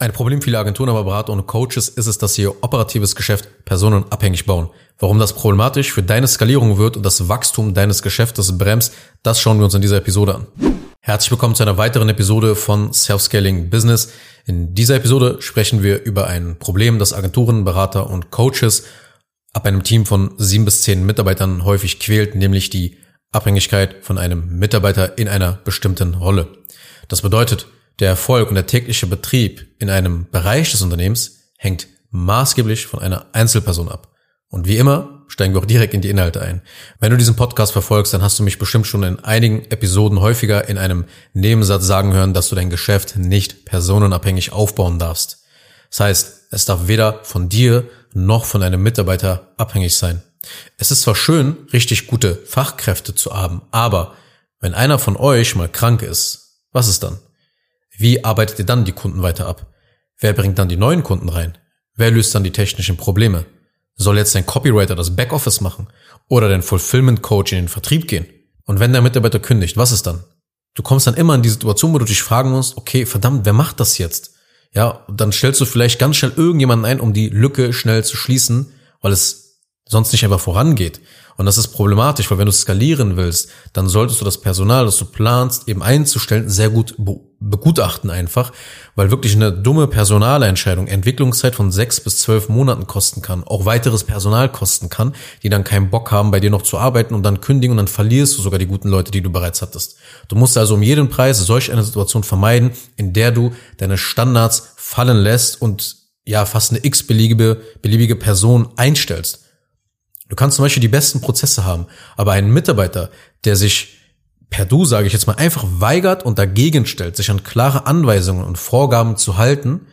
Ein Problem vieler Agenturen, aber Berater und Coaches ist es, dass sie ihr operatives Geschäft personenabhängig bauen. Warum das problematisch für deine Skalierung wird und das Wachstum deines Geschäftes bremst, das schauen wir uns in dieser Episode an. Herzlich willkommen zu einer weiteren Episode von Self-Scaling Business. In dieser Episode sprechen wir über ein Problem, das Agenturen, Berater und Coaches ab einem Team von sieben bis zehn Mitarbeitern häufig quält, nämlich die Abhängigkeit von einem Mitarbeiter in einer bestimmten Rolle. Das bedeutet, der Erfolg und der tägliche Betrieb in einem Bereich des Unternehmens hängt maßgeblich von einer Einzelperson ab. Und wie immer steigen wir auch direkt in die Inhalte ein. Wenn du diesen Podcast verfolgst, dann hast du mich bestimmt schon in einigen Episoden häufiger in einem Nebensatz sagen hören, dass du dein Geschäft nicht personenabhängig aufbauen darfst. Das heißt, es darf weder von dir noch von einem Mitarbeiter abhängig sein. Es ist zwar schön, richtig gute Fachkräfte zu haben, aber wenn einer von euch mal krank ist, was ist dann? Wie arbeitet ihr dann die Kunden weiter ab? Wer bringt dann die neuen Kunden rein? Wer löst dann die technischen Probleme? Soll jetzt dein Copywriter das Backoffice machen oder dein Fulfillment Coach in den Vertrieb gehen? Und wenn der Mitarbeiter kündigt, was ist dann? Du kommst dann immer in die Situation, wo du dich fragen musst, okay, verdammt, wer macht das jetzt? Ja, dann stellst du vielleicht ganz schnell irgendjemanden ein, um die Lücke schnell zu schließen, weil es sonst nicht einfach vorangeht. Und das ist problematisch, weil wenn du skalieren willst, dann solltest du das Personal, das du planst, eben einzustellen, sehr gut begutachten einfach, weil wirklich eine dumme Personalentscheidung Entwicklungszeit von sechs bis zwölf Monaten kosten kann, auch weiteres Personal kosten kann, die dann keinen Bock haben, bei dir noch zu arbeiten und dann kündigen und dann verlierst du sogar die guten Leute, die du bereits hattest. Du musst also um jeden Preis solch eine Situation vermeiden, in der du deine Standards fallen lässt und ja fast eine x-beliebige beliebige Person einstellst. Du kannst zum Beispiel die besten Prozesse haben, aber einen Mitarbeiter, der sich per Du, sage ich jetzt mal, einfach weigert und dagegen stellt, sich an klare Anweisungen und Vorgaben zu halten,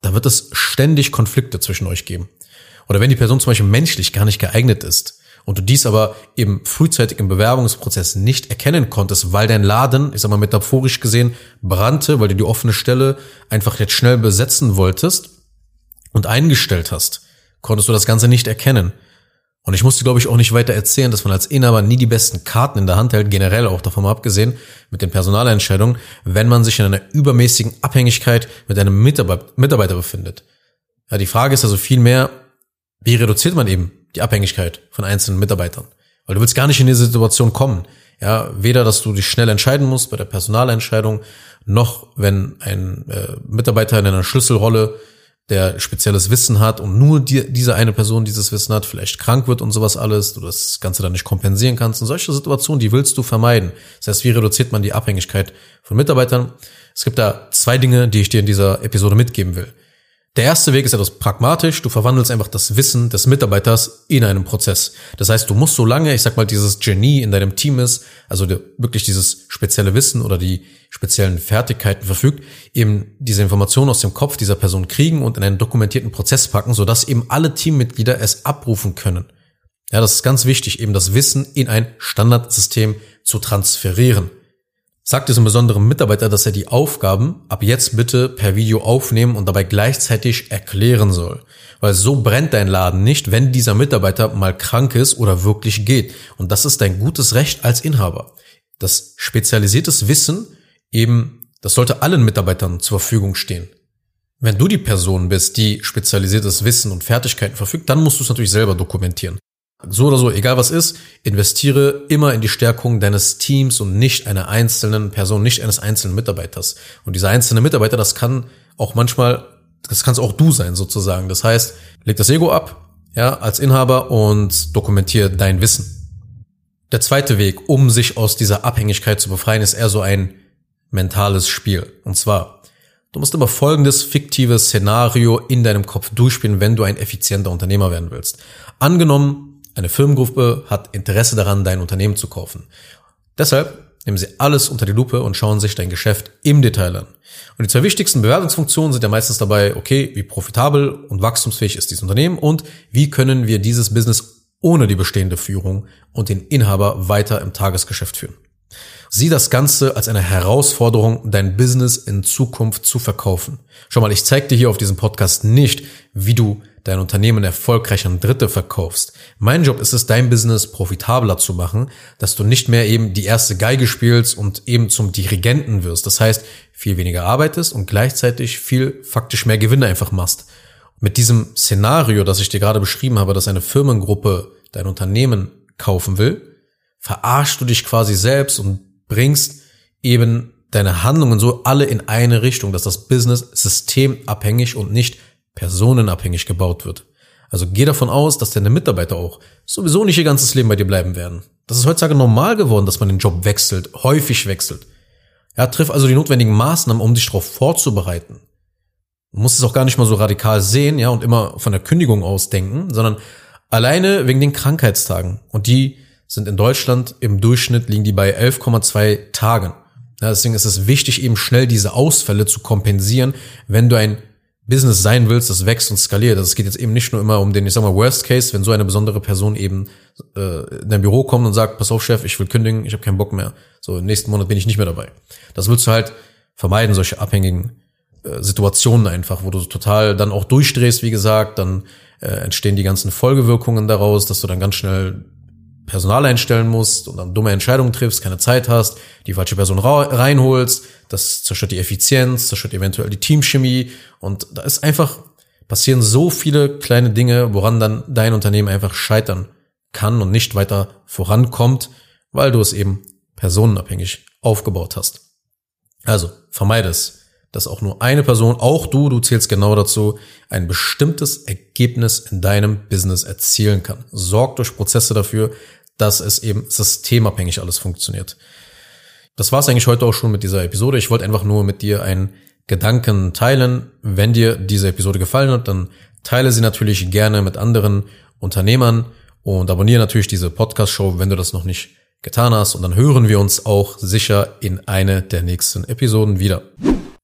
da wird es ständig Konflikte zwischen euch geben. Oder wenn die Person zum Beispiel menschlich gar nicht geeignet ist und du dies aber eben frühzeitig im Bewerbungsprozess nicht erkennen konntest, weil dein Laden, ich sag mal metaphorisch gesehen, brannte, weil du die offene Stelle einfach jetzt schnell besetzen wolltest und eingestellt hast, konntest du das Ganze nicht erkennen. Und ich musste, glaube ich, auch nicht weiter erzählen, dass man als Inhaber nie die besten Karten in der Hand hält, generell auch davon abgesehen, mit den Personalentscheidungen, wenn man sich in einer übermäßigen Abhängigkeit mit einem Mitarbeiter befindet. Ja, die Frage ist also vielmehr, wie reduziert man eben die Abhängigkeit von einzelnen Mitarbeitern? Weil du willst gar nicht in diese Situation kommen. Ja, weder, dass du dich schnell entscheiden musst bei der Personalentscheidung, noch wenn ein äh, Mitarbeiter in einer Schlüsselrolle der spezielles Wissen hat und nur die, diese eine Person dieses Wissen hat, vielleicht krank wird und sowas alles, du das Ganze dann nicht kompensieren kannst. Und solche Situationen, die willst du vermeiden. Das heißt, wie reduziert man die Abhängigkeit von Mitarbeitern? Es gibt da zwei Dinge, die ich dir in dieser Episode mitgeben will. Der erste Weg ist etwas pragmatisch. Du verwandelst einfach das Wissen des Mitarbeiters in einen Prozess. Das heißt, du musst so lange, ich sag mal, dieses Genie in deinem Team ist, also wirklich dieses spezielle Wissen oder die speziellen Fertigkeiten verfügt, eben diese Informationen aus dem Kopf dieser Person kriegen und in einen dokumentierten Prozess packen, sodass eben alle Teammitglieder es abrufen können. Ja, das ist ganz wichtig, eben das Wissen in ein Standardsystem zu transferieren. Sagt diesem besonderen Mitarbeiter, dass er die Aufgaben ab jetzt bitte per Video aufnehmen und dabei gleichzeitig erklären soll. Weil so brennt dein Laden nicht, wenn dieser Mitarbeiter mal krank ist oder wirklich geht. Und das ist dein gutes Recht als Inhaber. Das spezialisiertes Wissen eben, das sollte allen Mitarbeitern zur Verfügung stehen. Wenn du die Person bist, die spezialisiertes Wissen und Fertigkeiten verfügt, dann musst du es natürlich selber dokumentieren. So oder so, egal was ist, investiere immer in die Stärkung deines Teams und nicht einer einzelnen Person, nicht eines einzelnen Mitarbeiters. Und dieser einzelne Mitarbeiter, das kann auch manchmal, das kannst auch du sein sozusagen. Das heißt, leg das Ego ab, ja, als Inhaber und dokumentiere dein Wissen. Der zweite Weg, um sich aus dieser Abhängigkeit zu befreien, ist eher so ein mentales Spiel. Und zwar, du musst immer folgendes fiktives Szenario in deinem Kopf durchspielen, wenn du ein effizienter Unternehmer werden willst. Angenommen, eine Firmengruppe hat Interesse daran, dein Unternehmen zu kaufen. Deshalb nehmen sie alles unter die Lupe und schauen sich dein Geschäft im Detail an. Und die zwei wichtigsten Bewertungsfunktionen sind ja meistens dabei, okay, wie profitabel und wachstumsfähig ist dieses Unternehmen und wie können wir dieses Business ohne die bestehende Führung und den Inhaber weiter im Tagesgeschäft führen. Sieh das Ganze als eine Herausforderung, dein Business in Zukunft zu verkaufen. Schau mal, ich zeige dir hier auf diesem Podcast nicht, wie du dein Unternehmen erfolgreich an Dritte verkaufst. Mein Job ist es, dein Business profitabler zu machen, dass du nicht mehr eben die erste Geige spielst und eben zum Dirigenten wirst. Das heißt, viel weniger arbeitest und gleichzeitig viel faktisch mehr Gewinne einfach machst. Mit diesem Szenario, das ich dir gerade beschrieben habe, dass eine Firmengruppe dein Unternehmen kaufen will, verarschst du dich quasi selbst und bringst eben deine Handlungen so alle in eine Richtung, dass das Business systemabhängig und nicht personenabhängig gebaut wird. Also geh davon aus, dass deine Mitarbeiter auch sowieso nicht ihr ganzes Leben bei dir bleiben werden. Das ist heutzutage normal geworden, dass man den Job wechselt, häufig wechselt. Ja, triff also die notwendigen Maßnahmen, um dich darauf vorzubereiten. Du musst es auch gar nicht mal so radikal sehen, ja, und immer von der Kündigung aus denken, sondern alleine wegen den Krankheitstagen. Und die sind in Deutschland im Durchschnitt liegen die bei 11,2 Tagen. Ja, deswegen ist es wichtig, eben schnell diese Ausfälle zu kompensieren, wenn du ein Business sein willst, das wächst und skaliert. Also es geht jetzt eben nicht nur immer um den, ich sag mal, Worst Case, wenn so eine besondere Person eben äh, in dein Büro kommt und sagt, pass auf, Chef, ich will kündigen, ich habe keinen Bock mehr. So, im nächsten Monat bin ich nicht mehr dabei. Das willst du halt vermeiden, solche abhängigen äh, Situationen einfach, wo du total dann auch durchdrehst, wie gesagt, dann äh, entstehen die ganzen Folgewirkungen daraus, dass du dann ganz schnell Personal einstellen musst und dann dumme Entscheidungen triffst, keine Zeit hast, die falsche Person reinholst, das zerstört die Effizienz, zerstört eventuell die Teamchemie und da ist einfach, passieren so viele kleine Dinge, woran dann dein Unternehmen einfach scheitern kann und nicht weiter vorankommt, weil du es eben personenabhängig aufgebaut hast. Also vermeide es, dass auch nur eine Person, auch du, du zählst genau dazu, ein bestimmtes Ergebnis in deinem Business erzielen kann. Sorg durch Prozesse dafür, dass es eben systemabhängig alles funktioniert. Das war's eigentlich heute auch schon mit dieser Episode. Ich wollte einfach nur mit dir einen Gedanken teilen. Wenn dir diese Episode gefallen hat, dann teile sie natürlich gerne mit anderen Unternehmern und abonniere natürlich diese Podcast-Show, wenn du das noch nicht getan hast. Und dann hören wir uns auch sicher in eine der nächsten Episoden wieder.